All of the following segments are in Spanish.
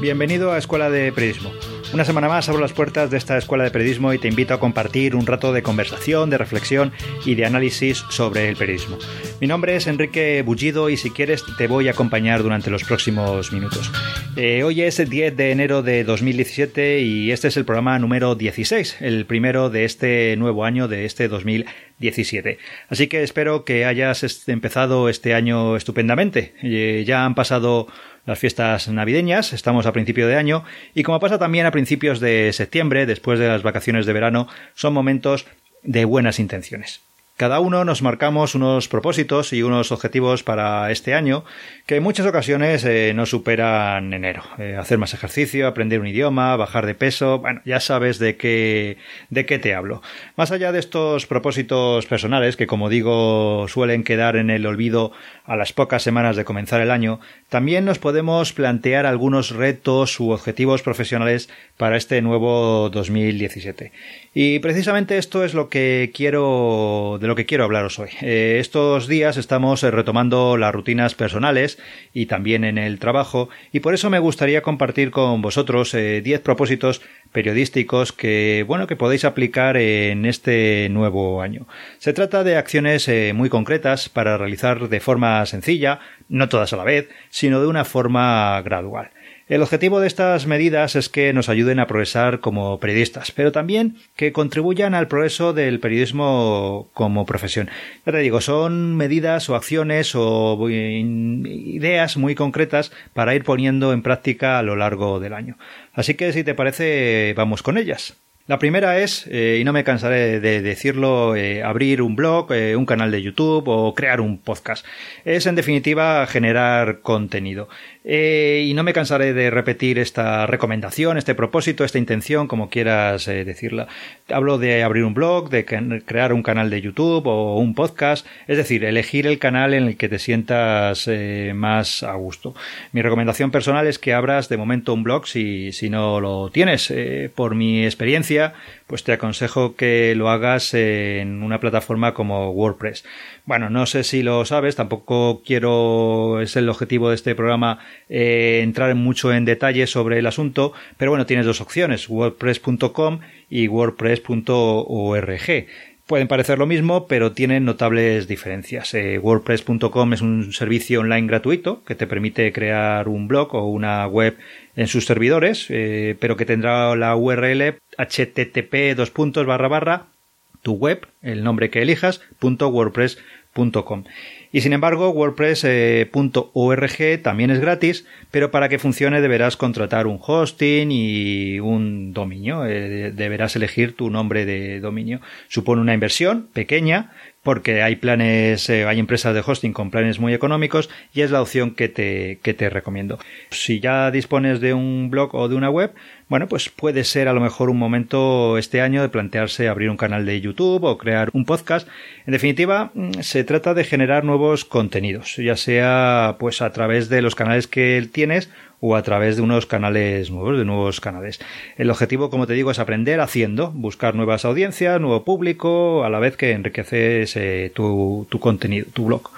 Bienvenido a Escuela de Periodismo. Una semana más abro las puertas de esta Escuela de Periodismo y te invito a compartir un rato de conversación, de reflexión y de análisis sobre el periodismo. Mi nombre es Enrique Bullido y si quieres te voy a acompañar durante los próximos minutos. Eh, hoy es el 10 de enero de 2017 y este es el programa número 16, el primero de este nuevo año, de este 2017. Así que espero que hayas empezado este año estupendamente. Eh, ya han pasado las fiestas navideñas, estamos a principio de año y como pasa también a principios de septiembre, después de las vacaciones de verano, son momentos de buenas intenciones. Cada uno nos marcamos unos propósitos y unos objetivos para este año que en muchas ocasiones eh, no superan enero. Eh, hacer más ejercicio, aprender un idioma, bajar de peso, bueno, ya sabes de qué, de qué te hablo. Más allá de estos propósitos personales que, como digo, suelen quedar en el olvido a las pocas semanas de comenzar el año, también nos podemos plantear algunos retos u objetivos profesionales para este nuevo 2017. Y precisamente esto es lo que quiero, de lo que quiero hablaros hoy. Eh, estos días estamos eh, retomando las rutinas personales y también en el trabajo, y por eso me gustaría compartir con vosotros 10 eh, propósitos periodísticos que, bueno, que podéis aplicar en este nuevo año. Se trata de acciones muy concretas para realizar de forma sencilla, no todas a la vez, sino de una forma gradual. El objetivo de estas medidas es que nos ayuden a progresar como periodistas, pero también que contribuyan al progreso del periodismo como profesión. Ya te digo, son medidas o acciones o ideas muy concretas para ir poniendo en práctica a lo largo del año. Así que si te parece, vamos con ellas. La primera es, eh, y no me cansaré de decirlo, eh, abrir un blog, eh, un canal de YouTube o crear un podcast. Es, en definitiva, generar contenido. y no me cansaré de repetir esta recomendación, este propósito, esta intención, como quieras decirla. Hablo de abrir un blog, de crear un canal de YouTube o un podcast, es decir, elegir el canal en el que te sientas más a gusto. Mi recomendación personal es que abras de momento un blog si, si no lo tienes. por mi experiencia, pues te aconsejo que lo hagas en una plataforma como WordPress. Bueno, no sé si lo sabes, tampoco quiero, es el objetivo de este programa, eh, entrar mucho en detalle sobre el asunto, pero bueno, tienes dos opciones, wordpress.com y wordpress.org pueden parecer lo mismo, pero tienen notables diferencias. Eh, WordPress.com es un servicio online gratuito que te permite crear un blog o una web en sus servidores, eh, pero que tendrá la URL http dos tu web, el nombre que elijas, punto wordpress.com. Y sin embargo, WordPress.org también es gratis, pero para que funcione deberás contratar un hosting y un dominio. Eh, deberás elegir tu nombre de dominio. Supone una inversión pequeña, porque hay planes, eh, hay empresas de hosting con planes muy económicos y es la opción que te, que te recomiendo. Si ya dispones de un blog o de una web, bueno, pues puede ser a lo mejor un momento este año de plantearse abrir un canal de YouTube o crear un podcast. En definitiva, mm, se trata de generar nuevos contenidos, ya sea pues a través de los canales que tienes o a través de unos canales nuevos, de nuevos canales. El objetivo, como te digo, es aprender haciendo, buscar nuevas audiencias, nuevo público, a la vez que enriqueces eh, tu, contenido, tu blog.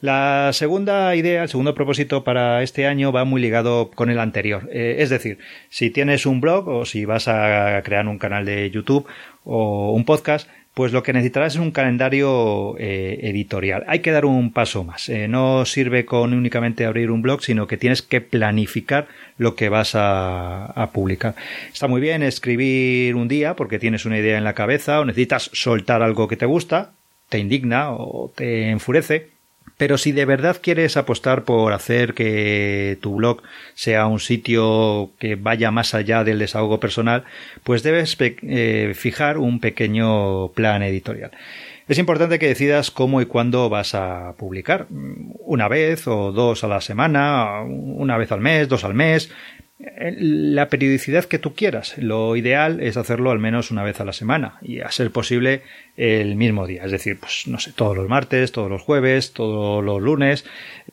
La segunda idea, el segundo propósito para este año va muy ligado con el anterior. Eh, es decir, si tienes un blog o si vas a crear un canal de YouTube o un podcast, pues lo que necesitarás es un calendario eh, editorial. Hay que dar un paso más. Eh, no sirve con únicamente abrir un blog, sino que tienes que planificar lo que vas a, publicar. Está muy bien escribir un día porque tienes una idea en la cabeza o necesitas soltar algo que te gusta, te indigna o te enfurece pero si de verdad quieres apostar por hacer que tu blog sea un sitio que vaya más allá del desahogo personal, pues debes eh, fijar un pequeño plan editorial. Es importante que decidas cómo y cuándo vas a publicar. Una vez o dos a la semana, una vez al mes, dos al mes, la periodicidad que tú quieras. Lo ideal es hacerlo al menos una vez a la semana y a ser posible el mismo día. Es decir, pues no sé, todos los martes, todos los jueves, todos los lunes,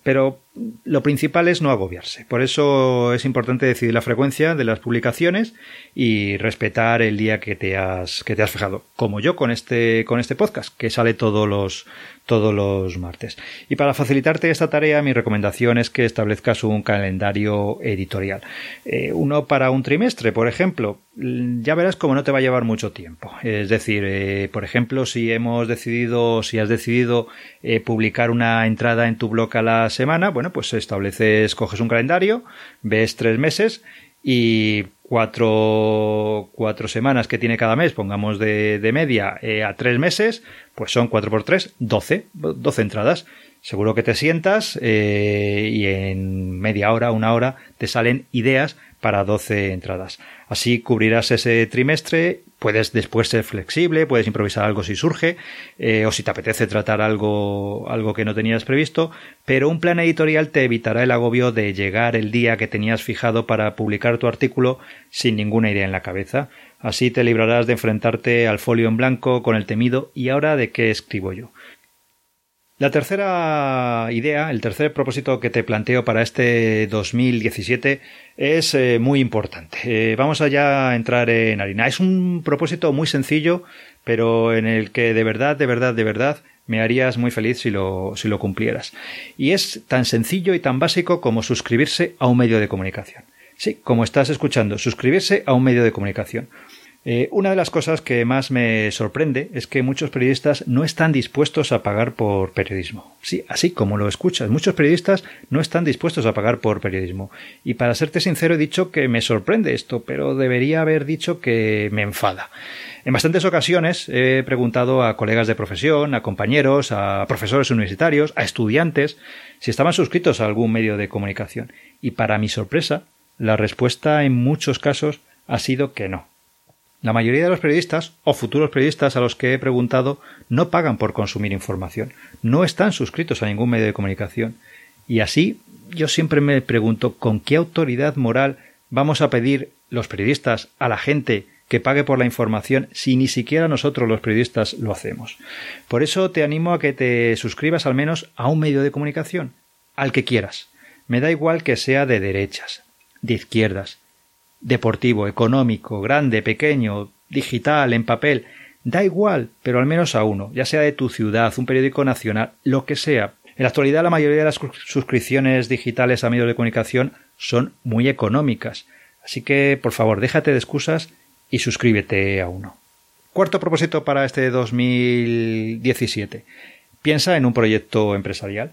pero lo principal es no agobiarse. Por eso es importante decidir la frecuencia de las publicaciones y respetar el día que te has, que te has fijado. Como yo con este, con este podcast, que sale todos los, todos los martes. Y para facilitarte esta tarea, mi recomendación es que establezcas un calendario editorial. Eh, uno para un trimestre, por ejemplo. Ya verás cómo no te va a llevar mucho tiempo. Es decir, eh, por ejemplo, si hemos decidido, si has decidido eh, publicar una entrada en tu blog a la semana, bueno, pues estableces, coges un calendario, ves tres meses y cuatro, cuatro semanas que tiene cada mes, pongamos de, de media eh, a tres meses, pues son cuatro por tres, doce, doce entradas. Seguro que te sientas eh, y en media hora, una hora, te salen ideas para 12 entradas. Así cubrirás ese trimestre, puedes después ser flexible, puedes improvisar algo si surge, eh, o si te apetece tratar algo, algo que no tenías previsto, pero un plan editorial te evitará el agobio de llegar el día que tenías fijado para publicar tu artículo sin ninguna idea en la cabeza. Así te librarás de enfrentarte al folio en blanco con el temido ¿y ahora de qué escribo yo? La tercera idea, el tercer propósito que te planteo para este 2017 es eh, muy importante. Eh, vamos allá a entrar en harina. Es un propósito muy sencillo, pero en el que de verdad, de verdad, de verdad me harías muy feliz si lo, si lo cumplieras. Y es tan sencillo y tan básico como suscribirse a un medio de comunicación. Sí, como estás escuchando, suscribirse a un medio de comunicación. Eh, una de las cosas que más me sorprende es que muchos periodistas no están dispuestos a pagar por periodismo. Sí, así como lo escuchas, muchos periodistas no están dispuestos a pagar por periodismo. Y para serte sincero he dicho que me sorprende esto, pero debería haber dicho que me enfada. En bastantes ocasiones he preguntado a colegas de profesión, a compañeros, a profesores universitarios, a estudiantes, si estaban suscritos a algún medio de comunicación. Y para mi sorpresa, la respuesta en muchos casos ha sido que no la mayoría de los periodistas o futuros periodistas a los que he preguntado no pagan por consumir información, no están suscritos a ningún medio de comunicación. Y así yo siempre me pregunto con qué autoridad moral vamos a pedir los periodistas a la gente que pague por la información si ni siquiera nosotros los periodistas lo hacemos. Por eso te animo a que te suscribas al menos a un medio de comunicación, al que quieras. Me da igual que sea de derechas, de izquierdas, deportivo, económico, grande, pequeño, digital, en papel, da igual, pero al menos a uno, ya sea de tu ciudad, un periódico nacional, lo que sea. En la actualidad la mayoría de las suscripciones digitales a medios de comunicación son muy económicas, así que por favor déjate de excusas y suscríbete a uno. Cuarto propósito para este 2017. Piensa en un proyecto empresarial.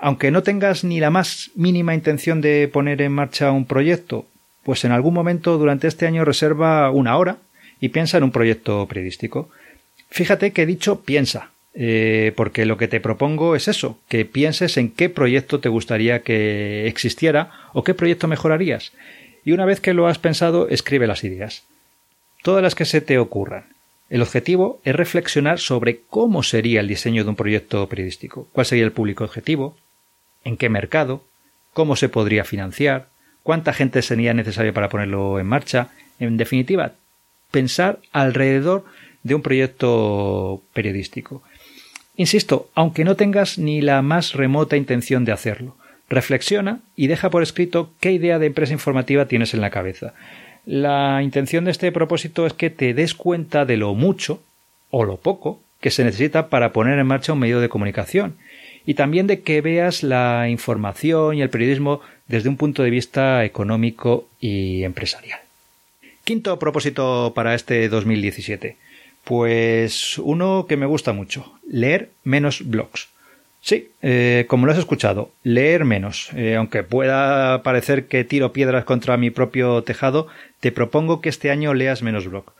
Aunque no tengas ni la más mínima intención de poner en marcha un proyecto, pues en algún momento durante este año reserva una hora y piensa en un proyecto periodístico. Fíjate que he dicho piensa, eh, porque lo que te propongo es eso, que pienses en qué proyecto te gustaría que existiera o qué proyecto mejorarías. Y una vez que lo has pensado, escribe las ideas. Todas las que se te ocurran. El objetivo es reflexionar sobre cómo sería el diseño de un proyecto periodístico, cuál sería el público objetivo, en qué mercado, cómo se podría financiar, cuánta gente sería necesaria para ponerlo en marcha. En definitiva, pensar alrededor de un proyecto periodístico. Insisto, aunque no tengas ni la más remota intención de hacerlo, reflexiona y deja por escrito qué idea de empresa informativa tienes en la cabeza. La intención de este propósito es que te des cuenta de lo mucho o lo poco que se necesita para poner en marcha un medio de comunicación y también de que veas la información y el periodismo desde un punto de vista económico y empresarial. Quinto propósito para este 2017. Pues uno que me gusta mucho, leer menos blogs. Sí, eh, como lo has escuchado, leer menos. Eh, aunque pueda parecer que tiro piedras contra mi propio tejado, te propongo que este año leas menos blogs.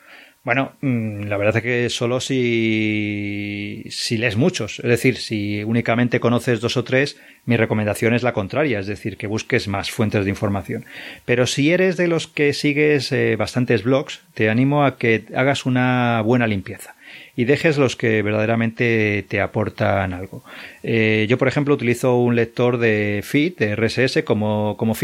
Bueno, mm, la verdad es que solo si, si lees muchos, es decir, si únicamente conoces dos o tres, mi recomendación es la contraria, es decir, que busques más fuentes de información. Pero si eres de los que sigues eh, bastantes blogs, te animo a que hagas una buena limpieza y dejes los que verdaderamente te aportan algo. Eh, yo, por ejemplo, utilizo un lector de feed, de RSS, como, como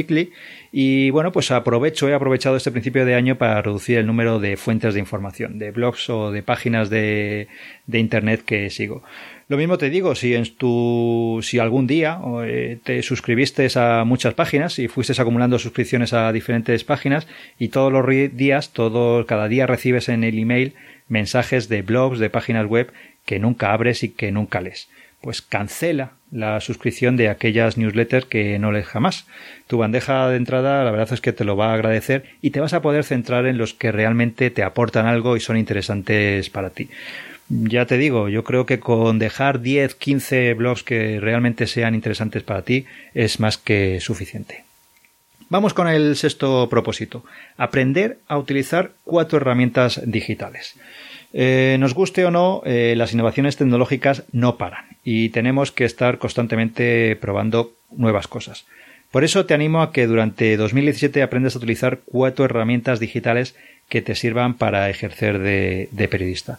y bueno, pues aprovecho, he aprovechado este principio de año para reducir el número de fuentes de información, de blogs o de páginas de, de Internet que sigo. Lo mismo te digo, si en tu, si algún día eh, te suscribiste a muchas páginas y fuiste acumulando suscripciones a diferentes páginas y todos los días, todo, cada día recibes en el email mensajes de blogs, de páginas web que nunca abres y que nunca lees. Pues cancela la suscripción de aquellas newsletters que no lees jamás. Tu bandeja de entrada, la verdad es que te lo va a agradecer y te vas a poder centrar en los que realmente te aportan algo y son interesantes para ti ya te digo, yo creo que con dejar 10, 15 blogs que realmente sean interesantes para ti es más que suficiente. Vamos con el sexto propósito. Aprender a utilizar cuatro herramientas digitales. Eh, nos guste o no, eh, las innovaciones tecnológicas no paran y tenemos que estar constantemente probando nuevas cosas. Por eso te animo a que durante 2017 aprendas a utilizar cuatro herramientas digitales que te sirvan para ejercer de periodista.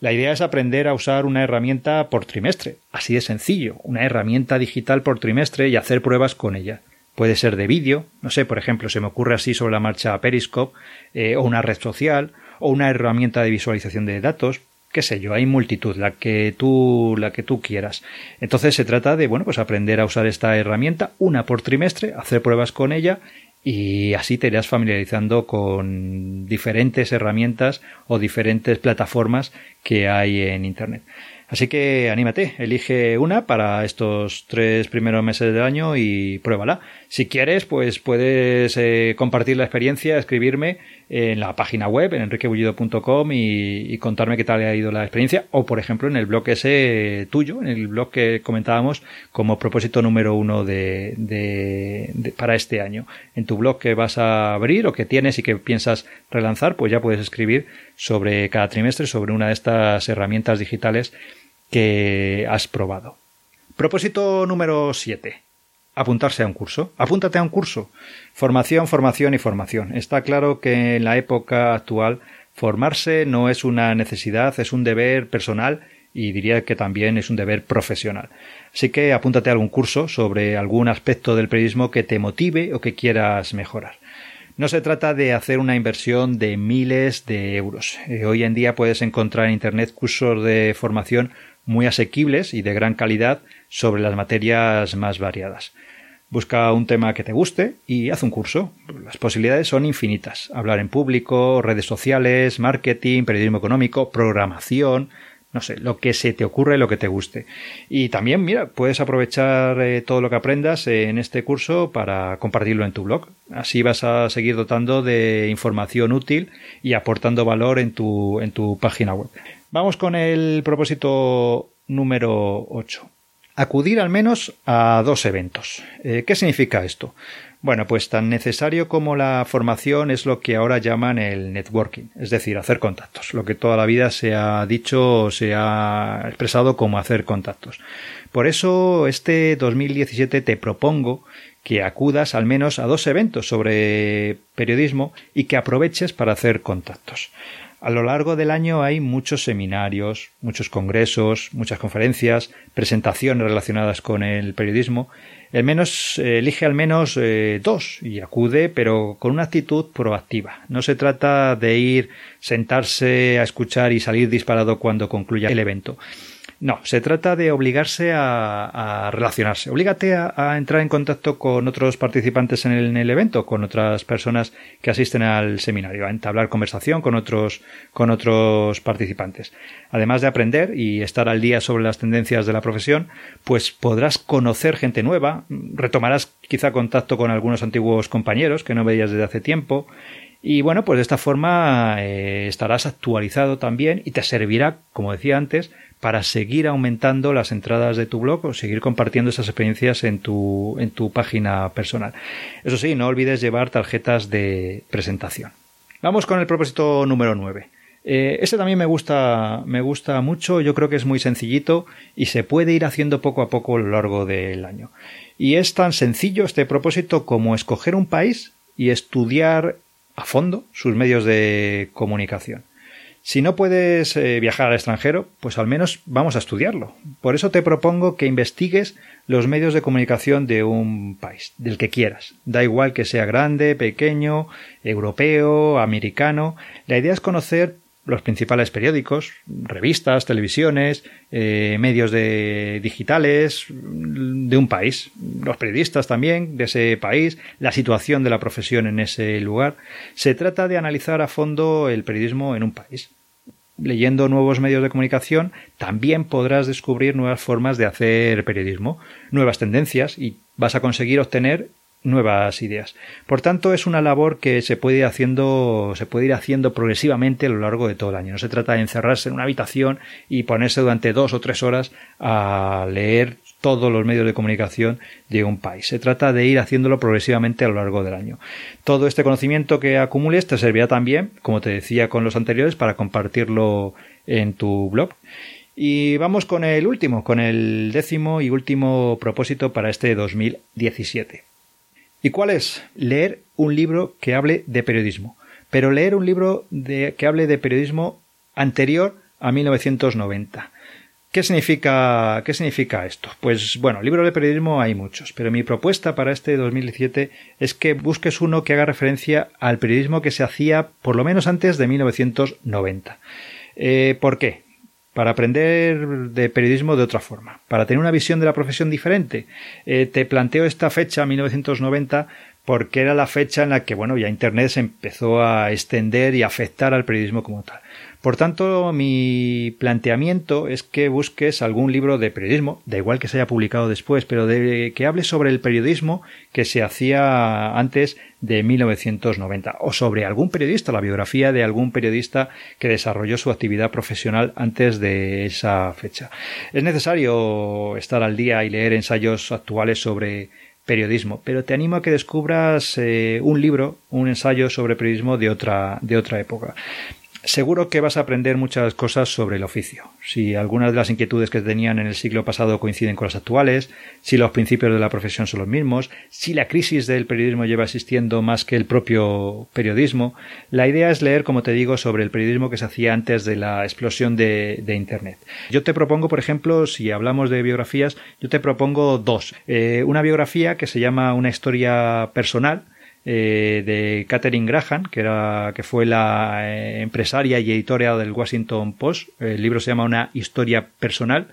La idea es aprender a usar una herramienta por trimestre, así de sencillo, una herramienta digital por trimestre y hacer pruebas con ella. Puede ser de vídeo, no sé, por ejemplo, se me ocurre así sobre la marcha Periscope, eh, o una red social, o una herramienta de visualización de datos, qué sé yo, hay multitud, la que tú, la que tú quieras. Entonces se trata de, bueno, pues aprender a usar esta herramienta, una por trimestre, hacer pruebas con ella y así te irás familiarizando con diferentes herramientas o diferentes plataformas que hay en Internet. Así que anímate, elige una para estos tres primeros meses del año y pruébala. Si quieres, pues puedes eh, compartir la experiencia, escribirme en la página web, en enriquebullido.com y, contarme qué tal ha ido la experiencia. O, por ejemplo, en el blog ese tuyo, en el blog que comentábamos como propósito número uno de, de, para este año. En tu blog que vas a abrir o que tienes y que piensas relanzar, pues ya puedes escribir sobre cada trimestre sobre una de estas herramientas digitales que has probado. Propósito número 7. Apuntarse a un curso. Apúntate a un curso. Formación, formación y formación. Está claro que en la época actual formarse no es una necesidad, es un deber personal y diría que también es un deber profesional. Así que apúntate a algún curso sobre algún aspecto del periodismo que te motive o que quieras mejorar. No se trata de hacer una inversión de miles de euros. Eh, hoy en día puedes encontrar en Internet cursos de formación muy asequibles y de gran calidad sobre las materias más variadas. Busca un tema que te guste y haz un curso. Las posibilidades son infinitas. Hablar en público, redes sociales, marketing, periodismo económico, programación, no sé, lo que se te ocurre, lo que te guste. Y también, mira, puedes aprovechar eh, todo lo que aprendas en este curso para compartirlo en tu blog. Así vas a seguir dotando de información útil y aportando valor en tu, en tu página web. Vamos con el propósito número 8. Acudir al menos a dos eventos. Eh, ¿Qué significa esto? Bueno, pues tan necesario como la formación es lo que ahora llaman el networking, es decir, hacer contactos, lo que toda la vida se ha dicho se ha expresado como hacer contactos. Por eso, este 2017 te propongo que acudas al menos a dos eventos sobre periodismo y que aproveches para hacer contactos. A lo largo del año hay muchos seminarios, muchos congresos, muchas conferencias, presentaciones relacionadas con el periodismo. El menos, eh, elige al menos eh, dos y acude, pero con una actitud proactiva. No se trata de ir, sentarse a escuchar y salir disparado cuando concluya el evento. No, se trata de obligarse a, relacionarse. Oblígate a, entrar en contacto con otros participantes en el, evento, con otras personas que asisten al seminario, a entablar conversación con otros, con otros participantes. Además de aprender y estar al día sobre las tendencias de la profesión, pues podrás conocer gente nueva, retomarás quizá contacto con algunos antiguos compañeros que no veías desde hace tiempo, y bueno, pues de esta forma eh, estarás actualizado también y te servirá, como decía antes, para seguir aumentando las entradas de tu blog o seguir compartiendo esas experiencias en tu, en tu página personal. Eso sí, no olvides llevar tarjetas de presentación. Vamos con el propósito número 9. Eh, este también me gusta, me gusta mucho, yo creo que es muy sencillito y se puede ir haciendo poco a poco a lo largo del año. Y es tan sencillo este propósito como escoger un país y estudiar a fondo sus medios de comunicación. Si no puedes eh, viajar al extranjero, pues al menos vamos a estudiarlo. Por eso te propongo que investigues los medios de comunicación de un país, del que quieras. Da igual que sea grande, pequeño, europeo, americano. La idea es conocer los principales periódicos, revistas, televisiones, eh, medios de, digitales de un país, los periodistas también de ese país, la situación de la profesión en ese lugar. Se trata de analizar a fondo el periodismo en un país. Leyendo nuevos medios de comunicación también podrás descubrir nuevas formas de hacer periodismo, nuevas tendencias y vas a conseguir obtener nuevas ideas. Por tanto, es una labor que se puede ir haciendo, se puede ir haciendo progresivamente a lo largo de todo el año. No se trata de encerrarse en una habitación y ponerse durante dos o tres horas a leer todos los medios de comunicación de un país. Se trata de ir haciéndolo progresivamente a lo largo del año. Todo este conocimiento que acumules te servirá también, como te decía con los anteriores, para compartirlo en tu blog. Y vamos con el último, con el décimo y último propósito para este 2017. ¿Y cuál es? Leer un libro que hable de periodismo. Pero leer un libro que hable de periodismo anterior a 1990. ¿Qué significa, ¿Qué significa esto? Pues bueno, libros de periodismo hay muchos, pero mi propuesta para este 2017 es que busques uno que haga referencia al periodismo que se hacía por lo menos antes de 1990. Eh, ¿Por qué? para aprender de periodismo de otra forma, para tener una visión de la profesión diferente. Eh, te planteo esta fecha, 1990, porque era la fecha en la que, bueno, ya Internet se empezó a extender y afectar al periodismo como tal. Por tanto, mi planteamiento es que busques algún libro de periodismo, da igual que se haya publicado después, pero que hable sobre el periodismo que se hacía antes de 1990 o sobre algún periodista, la biografía de algún periodista que desarrolló su actividad profesional antes de esa fecha. Es necesario estar al día y leer ensayos actuales sobre periodismo, pero te animo a que descubras eh, un libro, un ensayo sobre periodismo de otra, de otra época. Seguro que vas a aprender muchas cosas sobre el oficio. Si algunas de las inquietudes que tenían en el siglo pasado coinciden con las actuales, si los principios de la profesión son los mismos, si la crisis del periodismo lleva existiendo más que el propio periodismo. La idea es leer, como te digo, sobre el periodismo que se hacía antes de la explosión de, Internet. Yo te propongo, por ejemplo, si hablamos de biografías, yo te propongo dos. Eh, una biografía que se llama Una historia personal, eh, de Catherine Graham, que, era, que fue la eh, empresaria y editora del Washington Post. El libro se llama Una historia personal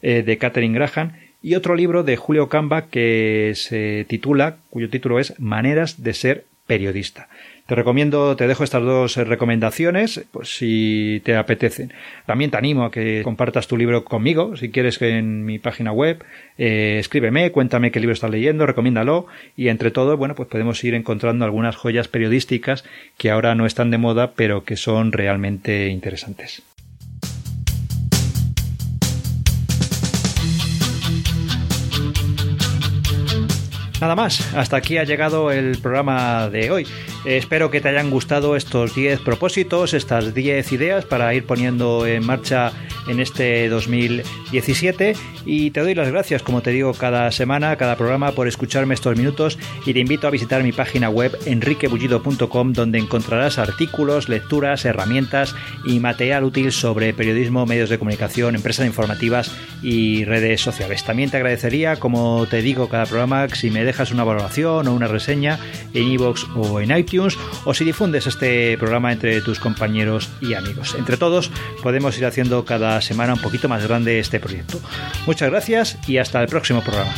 eh, de Catherine Graham. Y otro libro de Julio Camba que se titula, cuyo título es Maneras de ser periodista. Te recomiendo, te dejo estas dos eh, recomendaciones, pues si te apetecen. También te animo a que compartas tu libro conmigo, si quieres en mi página web, eh, escríbeme, cuéntame qué libro estás leyendo, recomiéndalo y entre todo, bueno, pues podemos ir encontrando algunas joyas periodísticas que ahora no están de moda, pero que son realmente interesantes. Nada más, hasta aquí ha llegado el programa de hoy. Espero que te hayan gustado estos 10 propósitos, estas 10 ideas para ir poniendo en marcha en este 2017 y te doy las gracias, como te digo, cada semana, cada programa por escucharme estos minutos. Y te invito a visitar mi página web enriquebullido.com donde encontrarás artículos, lecturas, herramientas y material útil sobre periodismo, medios de comunicación, empresas informativas y redes sociales. También te agradecería, como te digo cada programa, si me dejas una valoración o una reseña en iVoox o en o si difundes este programa entre tus compañeros y amigos. Entre todos podemos ir haciendo cada semana un poquito más grande este proyecto. Muchas gracias y hasta el próximo programa.